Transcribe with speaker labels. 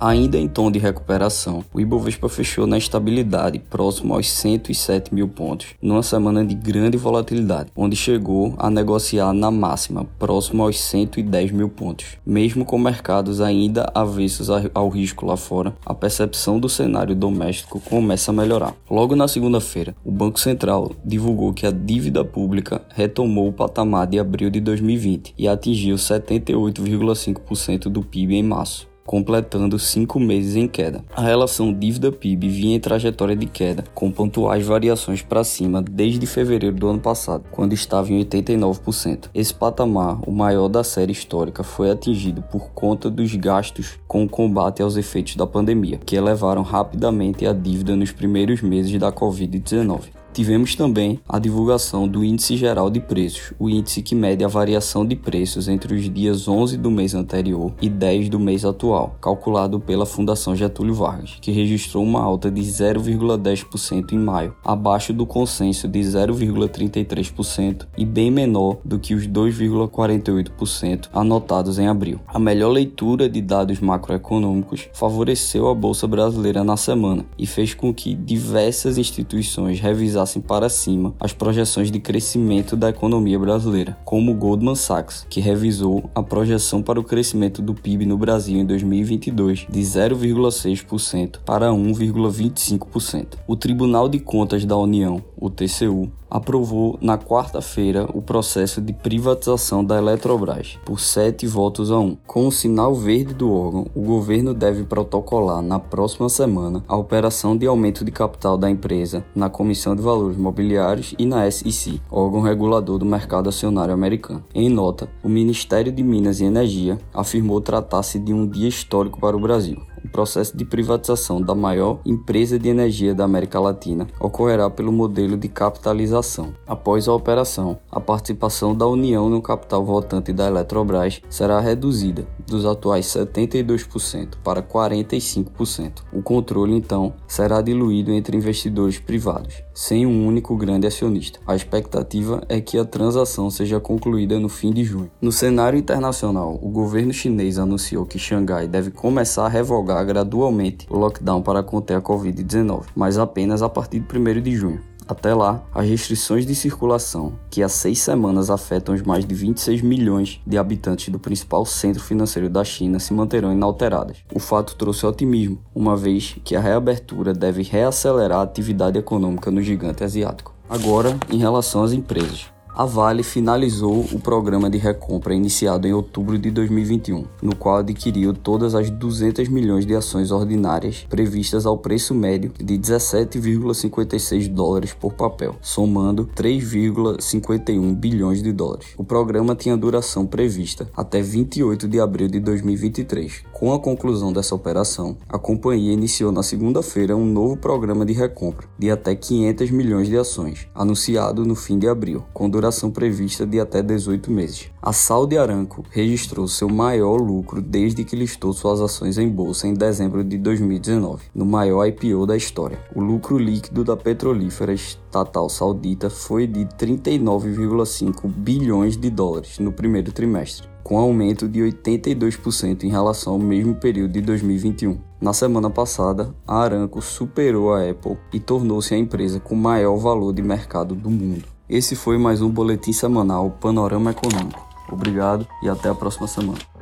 Speaker 1: Ainda em tom de recuperação, o Ibovespa fechou na estabilidade, próximo aos 107 mil pontos, numa semana de grande volatilidade, onde chegou a negociar na máxima, próximo aos 110 mil pontos. Mesmo com mercados ainda avessos ao risco lá fora, a percepção do cenário doméstico começa a melhorar. Logo na segunda-feira, o Banco Central divulgou que a dívida pública retomou o patamar de abril de 2020 e atingiu 78,5% do PIB em março completando cinco meses em queda. A relação dívida-PIB vinha em trajetória de queda, com pontuais variações para cima desde fevereiro do ano passado, quando estava em 89%. Esse patamar, o maior da série histórica, foi atingido por conta dos gastos com o combate aos efeitos da pandemia, que elevaram rapidamente a dívida nos primeiros meses da Covid-19. Tivemos também a divulgação do Índice Geral de Preços, o índice que mede a variação de preços entre os dias 11 do mês anterior e 10 do mês atual, calculado pela Fundação Getúlio Vargas, que registrou uma alta de 0,10% em maio, abaixo do consenso de 0,33% e bem menor do que os 2,48% anotados em abril. A melhor leitura de dados macroeconômicos favoreceu a bolsa brasileira na semana e fez com que diversas instituições revisassem levassem para cima as projeções de crescimento da economia brasileira, como o Goldman Sachs, que revisou a projeção para o crescimento do PIB no Brasil em 2022 de 0,6% para 1,25%. O Tribunal de Contas da União, o TCU, aprovou na quarta-feira o processo de privatização da Eletrobras por sete votos a um. Com o sinal verde do órgão, o governo deve protocolar na próxima semana a operação de aumento de capital da empresa na Comissão de Valores Mobiliários e na SEC, órgão regulador do mercado acionário americano. Em nota, o Ministério de Minas e Energia afirmou tratar-se de um dia histórico para o Brasil processo de privatização da maior empresa de energia da América Latina ocorrerá pelo modelo de capitalização. Após a operação, a participação da União no capital votante da Eletrobras será reduzida dos atuais 72% para 45%. O controle, então, será diluído entre investidores privados, sem um único grande acionista. A expectativa é que a transação seja concluída no fim de junho. No cenário internacional, o governo chinês anunciou que Xangai deve começar a revogar gradualmente o lockdown para conter a Covid-19, mas apenas a partir de 1 de junho. Até lá, as restrições de circulação, que há seis semanas afetam os mais de 26 milhões de habitantes do principal centro financeiro da China, se manterão inalteradas. O fato trouxe otimismo, uma vez que a reabertura deve reacelerar a atividade econômica no gigante asiático. Agora, em relação às empresas a Vale finalizou o programa de recompra iniciado em outubro de 2021, no qual adquiriu todas as 200 milhões de ações ordinárias previstas ao preço médio de 17,56 dólares por papel, somando 3,51 bilhões de dólares. O programa tinha duração prevista até 28 de abril de 2023. Com a conclusão dessa operação, a companhia iniciou na segunda-feira um novo programa de recompra de até 500 milhões de ações, anunciado no fim de abril, com duração duração prevista de até 18 meses. A Saudi Aramco registrou seu maior lucro desde que listou suas ações em bolsa em dezembro de 2019, no maior IPO da história. O lucro líquido da petrolífera estatal saudita foi de 39,5 bilhões de dólares no primeiro trimestre, com aumento de 82% em relação ao mesmo período de 2021. Na semana passada, a Aramco superou a Apple e tornou-se a empresa com maior valor de mercado do mundo. Esse foi mais um boletim semanal Panorama Econômico. Obrigado e até a próxima semana.